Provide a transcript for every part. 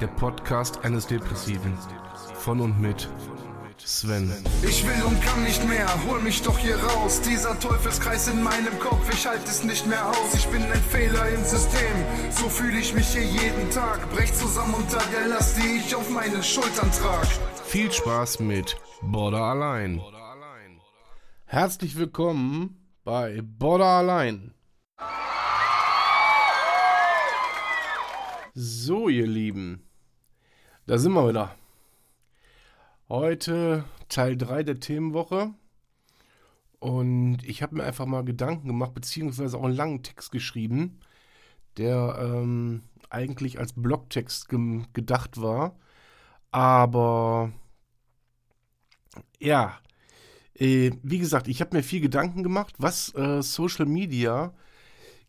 Der Podcast eines Depressiven. Von und mit Sven. Ich will und kann nicht mehr, hol mich doch hier raus. Dieser Teufelskreis in meinem Kopf, ich halte es nicht mehr aus. Ich bin ein Fehler im System, so fühle ich mich hier jeden Tag. Brech zusammen unter der Last, die ich auf meinen Schultern trag. Viel Spaß mit Border allein. Herzlich willkommen bei Border allein. So, ihr Lieben, da sind wir wieder. Heute Teil 3 der Themenwoche. Und ich habe mir einfach mal Gedanken gemacht, beziehungsweise auch einen langen Text geschrieben, der ähm, eigentlich als Blogtext ge gedacht war. Aber ja, äh, wie gesagt, ich habe mir viel Gedanken gemacht, was äh, Social Media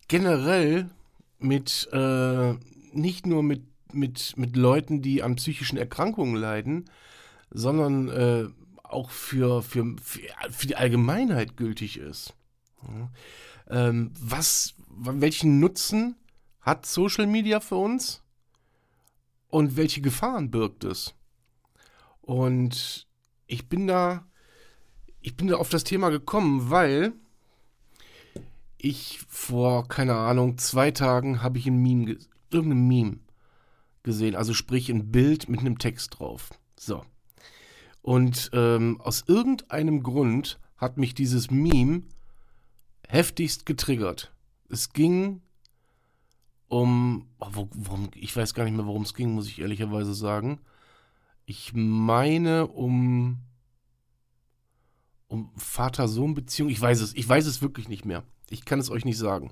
generell mit, äh, nicht nur mit, mit, mit Leuten, die an psychischen Erkrankungen leiden, sondern äh, auch für, für, für, die Allgemeinheit gültig ist. Ja. Ähm, was, welchen Nutzen hat Social Media für uns und welche Gefahren birgt es? Und ich bin da, ich bin da auf das Thema gekommen, weil ich vor, keine Ahnung, zwei Tagen habe ich ein Meme, irgendein Meme gesehen, also sprich ein Bild mit einem Text drauf. So. Und ähm, aus irgendeinem Grund hat mich dieses Meme heftigst getriggert. Es ging um, oh, worum, ich weiß gar nicht mehr, worum es ging, muss ich ehrlicherweise sagen. Ich meine um, um Vater-Sohn-Beziehung. Ich weiß es, ich weiß es wirklich nicht mehr. Ich kann es euch nicht sagen.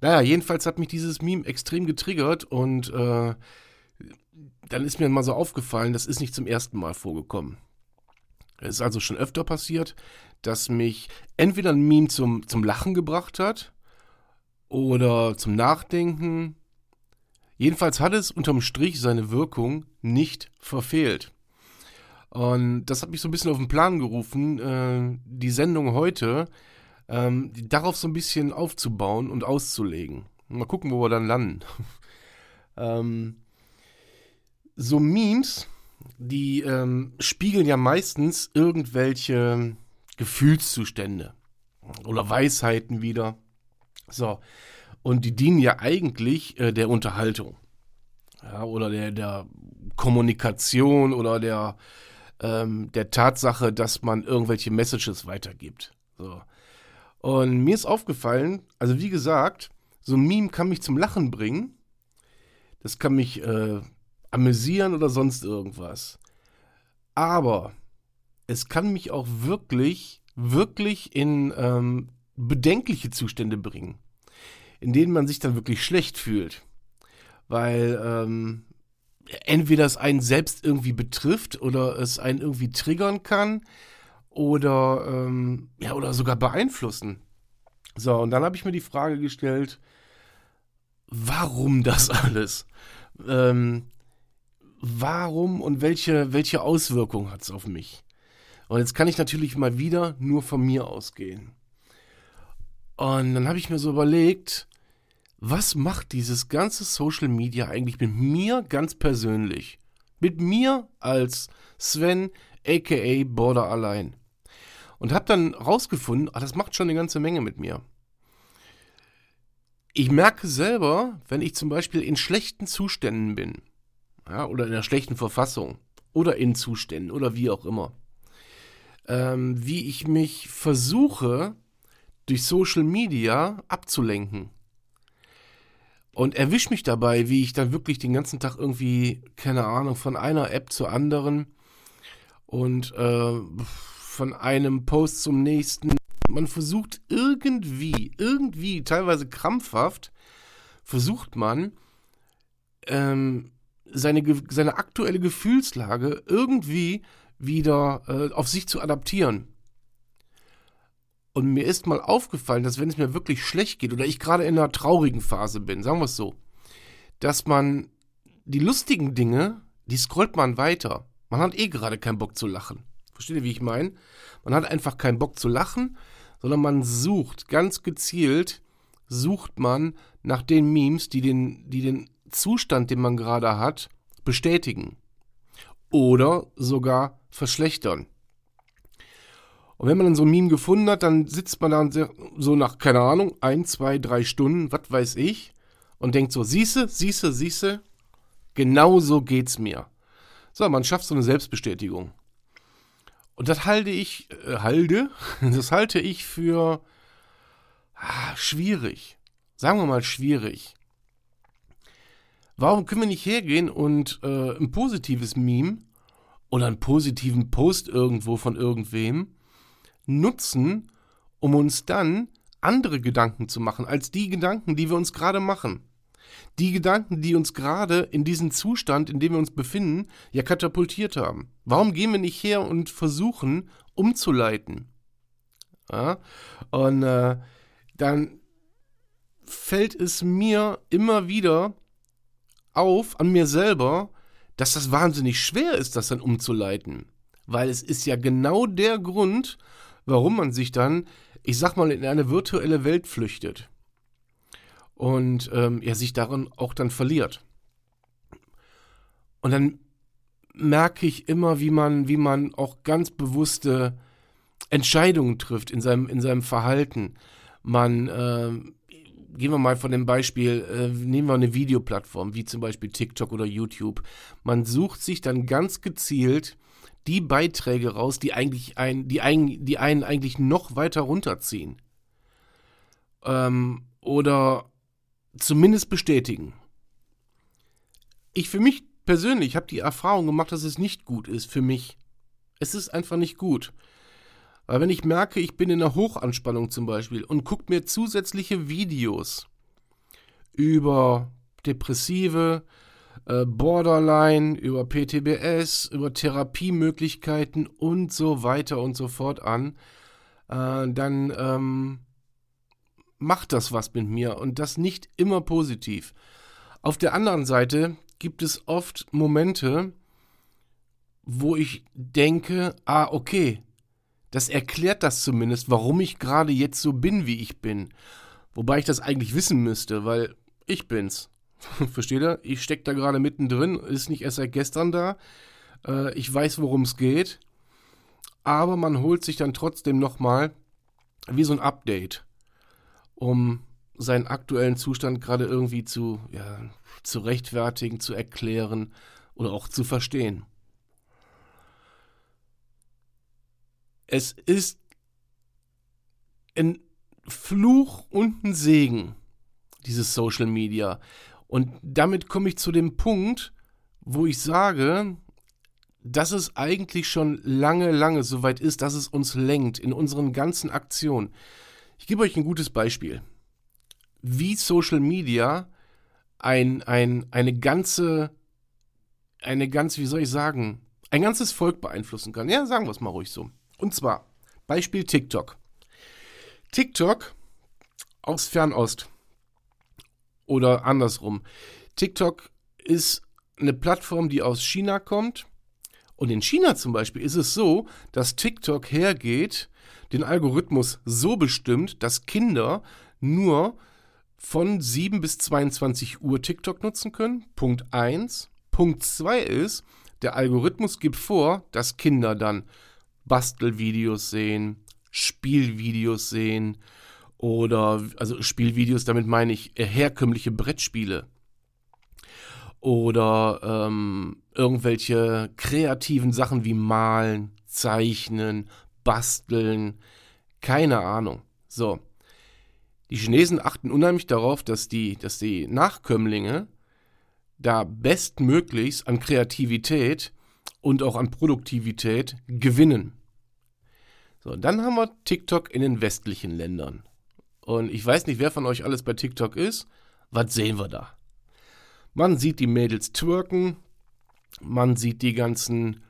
Naja, jedenfalls hat mich dieses Meme extrem getriggert und äh, dann ist mir mal so aufgefallen, das ist nicht zum ersten Mal vorgekommen. Es ist also schon öfter passiert, dass mich entweder ein Meme zum, zum Lachen gebracht hat oder zum Nachdenken. Jedenfalls hat es unterm Strich seine Wirkung nicht verfehlt. Und das hat mich so ein bisschen auf den Plan gerufen, äh, die Sendung heute ähm, darauf so ein bisschen aufzubauen und auszulegen. Mal gucken, wo wir dann landen. ähm, so Memes, die ähm, spiegeln ja meistens irgendwelche Gefühlszustände oder Weisheiten wieder. So. Und die dienen ja eigentlich äh, der Unterhaltung. Ja, oder der, der Kommunikation oder der, ähm, der Tatsache, dass man irgendwelche Messages weitergibt. So. Und mir ist aufgefallen, also wie gesagt, so ein Meme kann mich zum Lachen bringen. Das kann mich äh, amüsieren oder sonst irgendwas. Aber es kann mich auch wirklich, wirklich in ähm, bedenkliche Zustände bringen, in denen man sich dann wirklich schlecht fühlt. Weil ähm, entweder es einen selbst irgendwie betrifft oder es einen irgendwie triggern kann oder, ähm, ja, oder sogar beeinflussen. So, und dann habe ich mir die Frage gestellt, warum das alles? Ähm, warum und welche, welche Auswirkungen hat es auf mich? Und jetzt kann ich natürlich mal wieder nur von mir ausgehen. Und dann habe ich mir so überlegt, was macht dieses ganze Social Media eigentlich mit mir ganz persönlich? Mit mir als Sven, aka Border allein. Und habe dann rausgefunden, ach, das macht schon eine ganze Menge mit mir. Ich merke selber, wenn ich zum Beispiel in schlechten Zuständen bin, ja, oder in einer schlechten Verfassung oder in Zuständen oder wie auch immer. Ähm, wie ich mich versuche, durch Social Media abzulenken. und erwisch mich dabei, wie ich dann wirklich den ganzen Tag irgendwie, keine Ahnung, von einer App zur anderen und äh, von einem Post zum nächsten. Man versucht irgendwie, irgendwie, teilweise krampfhaft, versucht man, ähm, seine, seine aktuelle Gefühlslage irgendwie wieder äh, auf sich zu adaptieren. Und mir ist mal aufgefallen, dass wenn es mir wirklich schlecht geht oder ich gerade in einer traurigen Phase bin, sagen wir es so, dass man die lustigen Dinge, die scrollt man weiter. Man hat eh gerade keinen Bock zu lachen. Versteht ihr, wie ich meine? Man hat einfach keinen Bock zu lachen, sondern man sucht ganz gezielt, sucht man nach den Memes, die den, die den Zustand, den man gerade hat, bestätigen. Oder sogar verschlechtern. Und wenn man dann so ein Meme gefunden hat, dann sitzt man dann so nach, keine Ahnung, ein, zwei, drei Stunden, was weiß ich, und denkt so, siehste, siehste, siehste, genau so geht's mir. So, man schafft so eine Selbstbestätigung. Und das halte ich, äh, halte, das halte ich für ah, schwierig. Sagen wir mal schwierig. Warum können wir nicht hergehen und äh, ein positives Meme oder einen positiven Post irgendwo von irgendwem nutzen, um uns dann andere Gedanken zu machen, als die Gedanken, die wir uns gerade machen. Die Gedanken, die uns gerade in diesen Zustand, in dem wir uns befinden, ja katapultiert haben. Warum gehen wir nicht her und versuchen, umzuleiten? Ja? Und äh, dann fällt es mir immer wieder auf, an mir selber, dass das wahnsinnig schwer ist, das dann umzuleiten. Weil es ist ja genau der Grund, warum man sich dann, ich sag mal, in eine virtuelle Welt flüchtet. Und ähm, ja, sich darin auch dann verliert. Und dann merke ich immer, wie man, wie man auch ganz bewusste Entscheidungen trifft in seinem, in seinem Verhalten. Man, äh, gehen wir mal von dem Beispiel, äh, nehmen wir eine Videoplattform, wie zum Beispiel TikTok oder YouTube. Man sucht sich dann ganz gezielt die Beiträge raus, die eigentlich ein, die, ein, die einen eigentlich noch weiter runterziehen. Ähm, oder zumindest bestätigen. Ich für mich persönlich habe die Erfahrung gemacht, dass es nicht gut ist für mich. Es ist einfach nicht gut. Weil wenn ich merke, ich bin in einer Hochanspannung zum Beispiel und gucke mir zusätzliche Videos über Depressive, äh, Borderline, über PTBS, über Therapiemöglichkeiten und so weiter und so fort an, äh, dann ähm, macht das was mit mir und das nicht immer positiv. Auf der anderen Seite gibt es oft Momente, wo ich denke, ah, okay, das erklärt das zumindest, warum ich gerade jetzt so bin, wie ich bin. Wobei ich das eigentlich wissen müsste, weil ich bin's. Versteht ihr? Ich stecke da gerade mittendrin, ist nicht erst seit gestern da. Äh, ich weiß, worum es geht. Aber man holt sich dann trotzdem nochmal wie so ein Update, um seinen aktuellen Zustand gerade irgendwie zu, ja, zu rechtfertigen, zu erklären oder auch zu verstehen. Es ist ein Fluch und ein Segen, dieses Social Media. Und damit komme ich zu dem Punkt, wo ich sage, dass es eigentlich schon lange, lange so weit ist, dass es uns lenkt in unseren ganzen Aktionen. Ich gebe euch ein gutes Beispiel. Wie Social Media ein, ein, eine ganze, eine ganz, wie soll ich sagen, ein ganzes Volk beeinflussen kann. Ja, sagen wir es mal ruhig so. Und zwar Beispiel TikTok. TikTok aus Fernost. Oder andersrum. TikTok ist eine Plattform, die aus China kommt. Und in China zum Beispiel ist es so, dass TikTok hergeht, den Algorithmus so bestimmt, dass Kinder nur von 7 bis 22 Uhr TikTok nutzen können. Punkt 1. Punkt 2 ist, der Algorithmus gibt vor, dass Kinder dann Bastelvideos sehen, Spielvideos sehen oder, also Spielvideos, damit meine ich herkömmliche Brettspiele oder ähm, irgendwelche kreativen Sachen wie malen, zeichnen, basteln, keine Ahnung. So. Die Chinesen achten unheimlich darauf, dass die, dass die Nachkömmlinge da bestmöglichst an Kreativität und auch an Produktivität gewinnen. So, dann haben wir TikTok in den westlichen Ländern. Und ich weiß nicht, wer von euch alles bei TikTok ist. Was sehen wir da? Man sieht die Mädels twerken, man sieht die ganzen,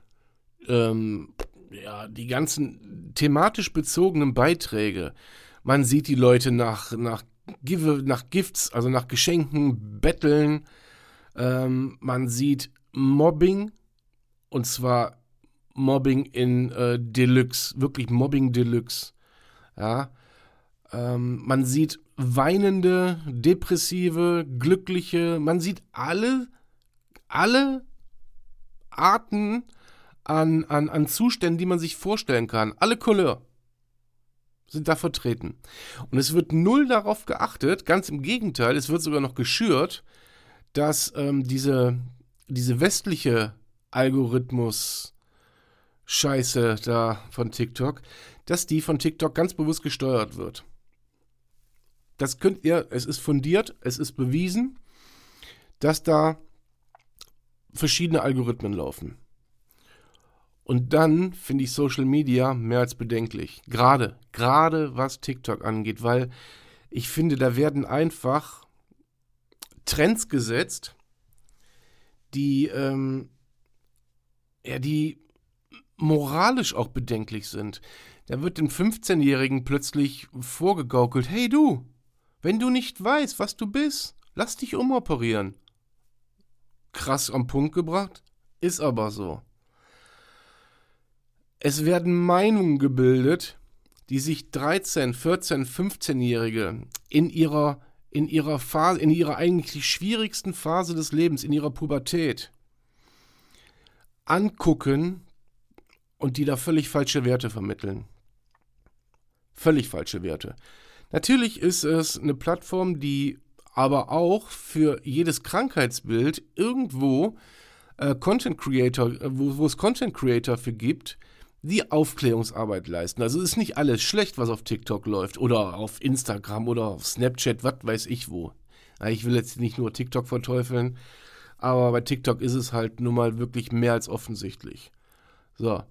ähm, ja, die ganzen thematisch bezogenen Beiträge. Man sieht die Leute nach, nach, Give, nach Gifts, also nach Geschenken betteln. Ähm, man sieht Mobbing, und zwar Mobbing in äh, Deluxe, wirklich Mobbing Deluxe. Ja. Ähm, man sieht weinende, depressive, glückliche, man sieht alle, alle Arten an, an, an Zuständen, die man sich vorstellen kann. Alle Couleur sind da vertreten. Und es wird null darauf geachtet, ganz im Gegenteil, es wird sogar noch geschürt, dass ähm, diese, diese westliche Algorithmus Scheiße da von TikTok, dass die von TikTok ganz bewusst gesteuert wird. Das könnt ihr, es ist fundiert, es ist bewiesen, dass da verschiedene Algorithmen laufen. Und dann finde ich Social Media mehr als bedenklich. Gerade, gerade was TikTok angeht, weil ich finde, da werden einfach Trends gesetzt, die, ähm, ja, die moralisch auch bedenklich sind. Da wird dem 15-Jährigen plötzlich vorgegaukelt, hey du, wenn du nicht weißt, was du bist, lass dich umoperieren. Krass am Punkt gebracht, ist aber so. Es werden Meinungen gebildet, die sich 13, 14, 15-Jährige in ihrer in ihrer Phase, in ihrer eigentlich schwierigsten Phase des Lebens, in ihrer Pubertät angucken und die da völlig falsche Werte vermitteln. Völlig falsche Werte. Natürlich ist es eine Plattform, die aber auch für jedes Krankheitsbild irgendwo äh, Content Creator, äh, wo, wo es Content Creator für gibt, die Aufklärungsarbeit leisten. Also ist nicht alles schlecht, was auf TikTok läuft oder auf Instagram oder auf Snapchat, was weiß ich wo. Ich will jetzt nicht nur TikTok verteufeln, aber bei TikTok ist es halt nun mal wirklich mehr als offensichtlich. So.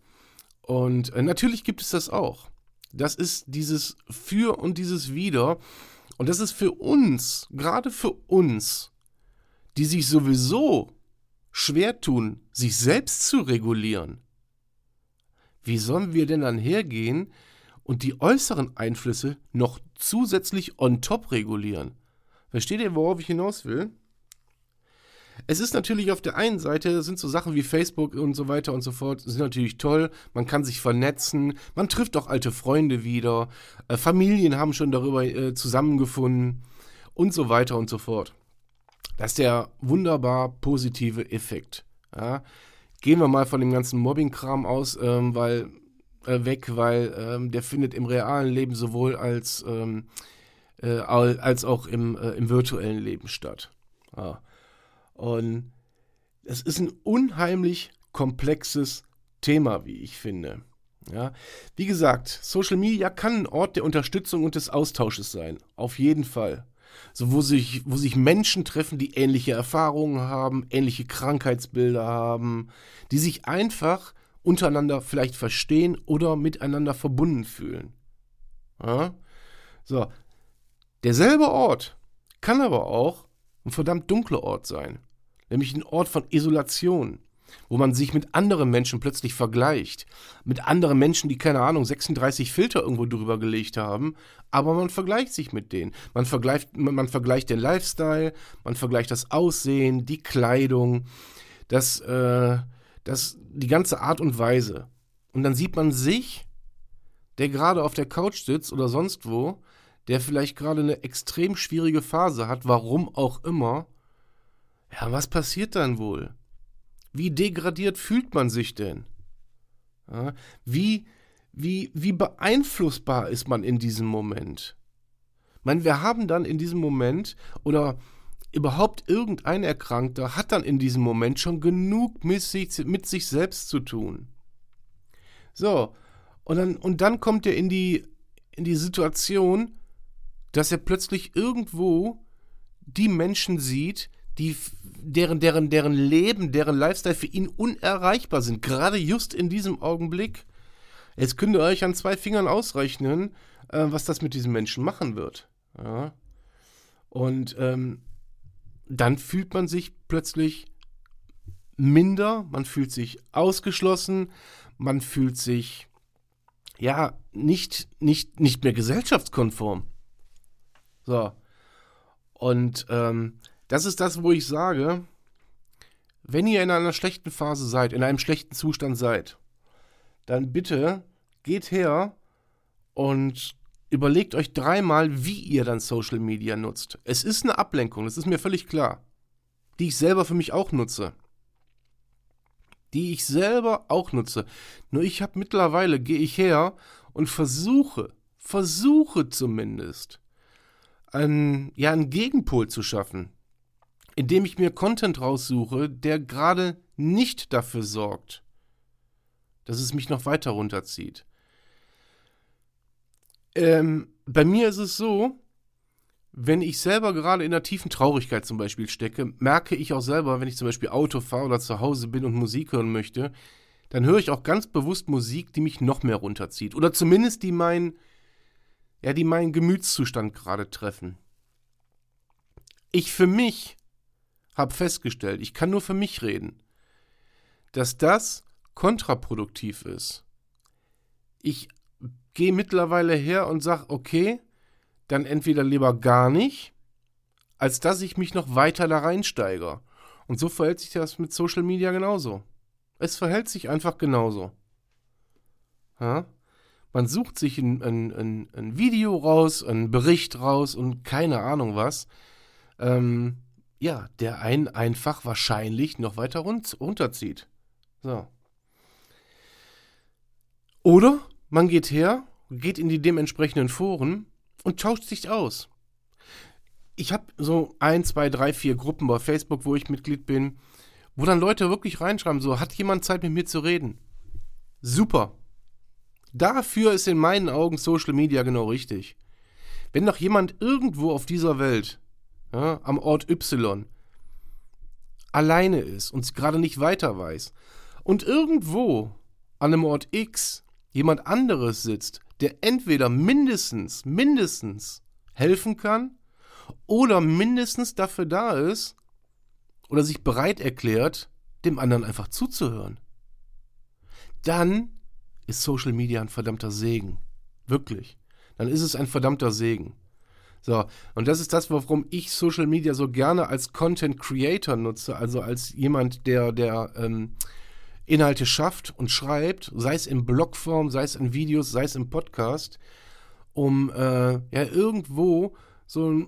Und äh, natürlich gibt es das auch. Das ist dieses Für und dieses Wider. Und das ist für uns, gerade für uns, die sich sowieso schwer tun, sich selbst zu regulieren. Wie sollen wir denn dann hergehen und die äußeren Einflüsse noch zusätzlich on top regulieren? Versteht ihr, worauf ich hinaus will? Es ist natürlich auf der einen Seite, sind so Sachen wie Facebook und so weiter und so fort, sind natürlich toll. Man kann sich vernetzen, man trifft auch alte Freunde wieder, äh, Familien haben schon darüber äh, zusammengefunden und so weiter und so fort. Das ist der wunderbar positive Effekt. Ja. Gehen wir mal von dem ganzen Mobbing-Kram aus, ähm, weil äh, weg, weil ähm, der findet im realen Leben sowohl als, ähm, äh, als auch im, äh, im virtuellen Leben statt. Ja. Und es ist ein unheimlich komplexes Thema, wie ich finde. Ja, wie gesagt, Social Media kann ein Ort der Unterstützung und des Austausches sein. Auf jeden Fall. So, wo sich, wo sich Menschen treffen, die ähnliche Erfahrungen haben, ähnliche Krankheitsbilder haben, die sich einfach untereinander vielleicht verstehen oder miteinander verbunden fühlen. Ja? So, derselbe Ort kann aber auch ein verdammt dunkler Ort sein nämlich ein Ort von Isolation, wo man sich mit anderen Menschen plötzlich vergleicht. Mit anderen Menschen, die, keine Ahnung, 36 Filter irgendwo drüber gelegt haben, aber man vergleicht sich mit denen. Man vergleicht, man vergleicht den Lifestyle, man vergleicht das Aussehen, die Kleidung, das, äh, das, die ganze Art und Weise. Und dann sieht man sich, der gerade auf der Couch sitzt oder sonst wo, der vielleicht gerade eine extrem schwierige Phase hat, warum auch immer, ja, was passiert dann wohl? Wie degradiert fühlt man sich denn? Ja, wie, wie, wie beeinflussbar ist man in diesem Moment? Ich meine, wir haben dann in diesem Moment oder überhaupt irgendein Erkrankter hat dann in diesem Moment schon genug mit sich, mit sich selbst zu tun. So, und dann, und dann kommt er in die, in die Situation, dass er plötzlich irgendwo die Menschen sieht, die, deren, deren, deren Leben, deren Lifestyle für ihn unerreichbar sind, gerade just in diesem Augenblick. Jetzt könnt ihr euch an zwei Fingern ausrechnen, äh, was das mit diesen Menschen machen wird. Ja. Und ähm, dann fühlt man sich plötzlich minder, man fühlt sich ausgeschlossen, man fühlt sich ja nicht, nicht, nicht mehr gesellschaftskonform. So. Und ähm, das ist das, wo ich sage, wenn ihr in einer schlechten Phase seid, in einem schlechten Zustand seid, dann bitte geht her und überlegt euch dreimal, wie ihr dann Social Media nutzt. Es ist eine Ablenkung, das ist mir völlig klar, die ich selber für mich auch nutze. Die ich selber auch nutze. Nur ich habe mittlerweile, gehe ich her und versuche, versuche zumindest, einen, ja, einen Gegenpol zu schaffen, indem ich mir Content raussuche, der gerade nicht dafür sorgt, dass es mich noch weiter runterzieht. Ähm, bei mir ist es so, wenn ich selber gerade in einer tiefen Traurigkeit zum Beispiel stecke, merke ich auch selber, wenn ich zum Beispiel Auto fahre oder zu Hause bin und Musik hören möchte, dann höre ich auch ganz bewusst Musik, die mich noch mehr runterzieht. Oder zumindest die mein, ja, die meinen Gemütszustand gerade treffen. Ich für mich habe festgestellt, ich kann nur für mich reden, dass das kontraproduktiv ist. Ich gehe mittlerweile her und sage, okay, dann entweder lieber gar nicht, als dass ich mich noch weiter da reinsteige. Und so verhält sich das mit Social Media genauso. Es verhält sich einfach genauso. Ja? Man sucht sich ein, ein, ein, ein, Video raus, einen Bericht raus und keine Ahnung was. Ähm, ja, der einen einfach wahrscheinlich noch weiter runterzieht. So. Oder man geht her, geht in die dementsprechenden Foren und tauscht sich aus. Ich habe so ein, zwei, drei, vier Gruppen bei Facebook, wo ich Mitglied bin, wo dann Leute wirklich reinschreiben, so, hat jemand Zeit mit mir zu reden? Super. Dafür ist in meinen Augen Social Media genau richtig. Wenn doch jemand irgendwo auf dieser Welt, ja, am Ort Y, alleine ist und gerade nicht weiter weiß und irgendwo an einem Ort X jemand anderes sitzt, der entweder mindestens, mindestens helfen kann oder mindestens dafür da ist oder sich bereit erklärt, dem anderen einfach zuzuhören. Dann ist Social Media ein verdammter Segen. Wirklich. Dann ist es ein verdammter Segen. So, und das ist das, warum ich Social Media so gerne als Content Creator nutze, also als jemand, der, der ähm, Inhalte schafft und schreibt, sei es in Blogform, sei es in Videos, sei es im Podcast, um äh, ja irgendwo so ein,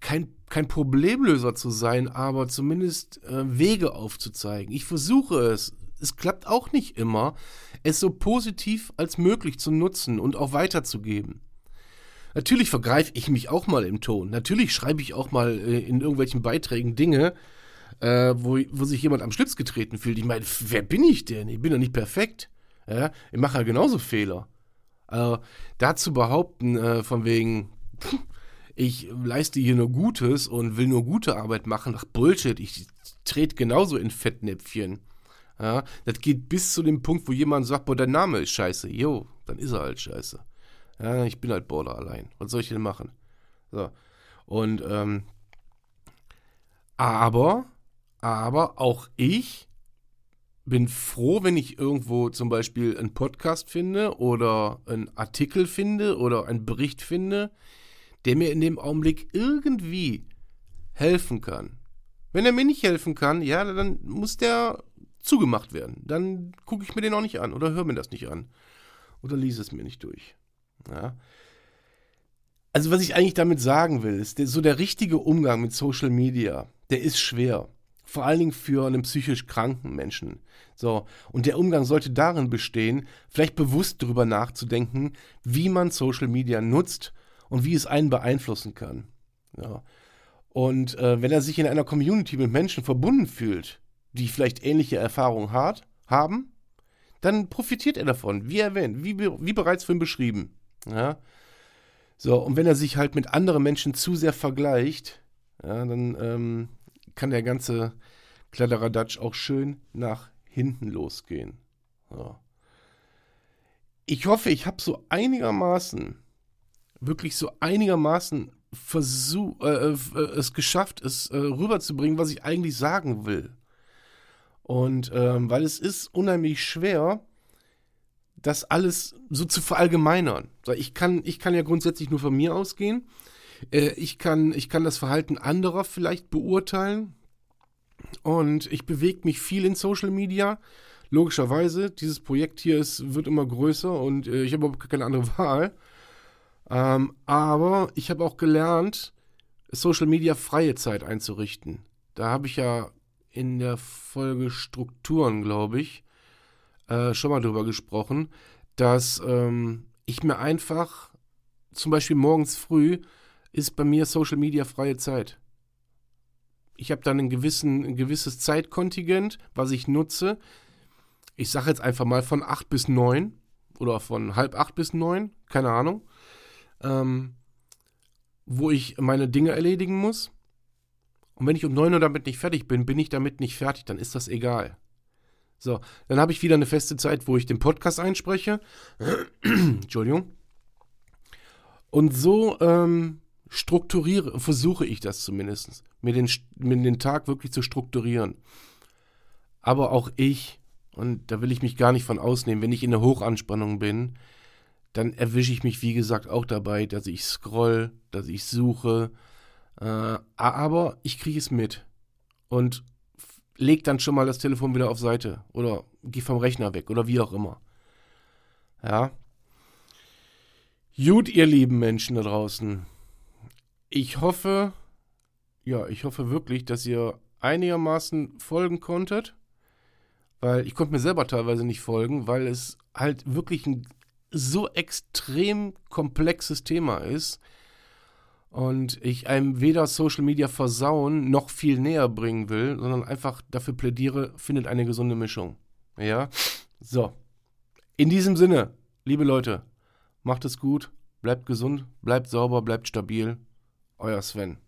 kein, kein Problemlöser zu sein, aber zumindest äh, Wege aufzuzeigen. Ich versuche es. Es klappt auch nicht immer, es so positiv als möglich zu nutzen und auch weiterzugeben. Natürlich vergreife ich mich auch mal im Ton. Natürlich schreibe ich auch mal äh, in irgendwelchen Beiträgen Dinge, äh, wo, wo sich jemand am Schlitz getreten fühlt. Ich meine, wer bin ich denn? Ich bin doch nicht perfekt. Ja? Ich mache ja genauso Fehler. Also, dazu behaupten, äh, von wegen, ich leiste hier nur Gutes und will nur gute Arbeit machen, ach Bullshit, ich trete genauso in Fettnäpfchen. Ja, das geht bis zu dem Punkt, wo jemand sagt, boah, dein Name ist scheiße. Jo, dann ist er halt scheiße. Ja, ich bin halt Border allein. Was soll ich denn machen? So. Und, ähm, aber aber auch ich bin froh, wenn ich irgendwo zum Beispiel einen Podcast finde oder einen Artikel finde oder einen Bericht finde, der mir in dem Augenblick irgendwie helfen kann. Wenn er mir nicht helfen kann, ja, dann muss der zugemacht werden. Dann gucke ich mir den auch nicht an oder höre mir das nicht an. Oder lese es mir nicht durch. Ja. Also was ich eigentlich damit sagen will, ist, so der richtige Umgang mit Social Media, der ist schwer vor allen Dingen für einen psychisch kranken Menschen. So, und der Umgang sollte darin bestehen, vielleicht bewusst darüber nachzudenken, wie man Social Media nutzt und wie es einen beeinflussen kann. Ja. Und äh, wenn er sich in einer Community mit Menschen verbunden fühlt, die vielleicht ähnliche Erfahrungen hat, haben, dann profitiert er davon, wie erwähnt, wie, wie bereits vorhin beschrieben. Ja. So, und wenn er sich halt mit anderen Menschen zu sehr vergleicht, ja, dann ähm, kann der ganze Kladderadatsch auch schön nach hinten losgehen. So. Ich hoffe, ich habe so einigermaßen, wirklich so einigermaßen versuch, äh, äh, es geschafft, es äh, rüberzubringen, was ich eigentlich sagen will. Und ähm, weil es ist unheimlich schwer, das alles so zu verallgemeinern. Ich kann, ich kann ja grundsätzlich nur von mir ausgehen. Äh, ich, kann, ich kann das Verhalten anderer vielleicht beurteilen. Und ich bewege mich viel in Social Media. Logischerweise, dieses Projekt hier ist, wird immer größer und äh, ich habe überhaupt keine andere Wahl. Ähm, aber ich habe auch gelernt, Social Media freie Zeit einzurichten. Da habe ich ja in der Folge Strukturen, glaube ich, äh, schon mal drüber gesprochen, dass ähm, ich mir einfach, zum Beispiel morgens früh, ist bei mir Social Media freie Zeit. Ich habe dann einen gewissen, ein gewisses Zeitkontingent, was ich nutze. Ich sage jetzt einfach mal von 8 bis 9 oder von halb 8 bis 9, keine Ahnung, ähm, wo ich meine Dinge erledigen muss. Und wenn ich um 9 Uhr damit nicht fertig bin, bin ich damit nicht fertig, dann ist das egal. So, dann habe ich wieder eine feste Zeit, wo ich den Podcast einspreche. Entschuldigung. Und so ähm, strukturiere, versuche ich das zumindest, mir den, mir den Tag wirklich zu strukturieren. Aber auch ich, und da will ich mich gar nicht von ausnehmen, wenn ich in der Hochanspannung bin, dann erwische ich mich, wie gesagt, auch dabei, dass ich scroll, dass ich suche. Äh, aber ich kriege es mit. Und leg dann schon mal das Telefon wieder auf Seite oder geh vom Rechner weg oder wie auch immer. Ja. Gut, ihr lieben Menschen da draußen. Ich hoffe, ja, ich hoffe wirklich, dass ihr einigermaßen folgen konntet, weil ich konnte mir selber teilweise nicht folgen, weil es halt wirklich ein so extrem komplexes Thema ist und ich einem weder Social Media versauen noch viel näher bringen will, sondern einfach dafür plädiere, findet eine gesunde Mischung. Ja? So. In diesem Sinne, liebe Leute, macht es gut, bleibt gesund, bleibt sauber, bleibt stabil. Euer Sven.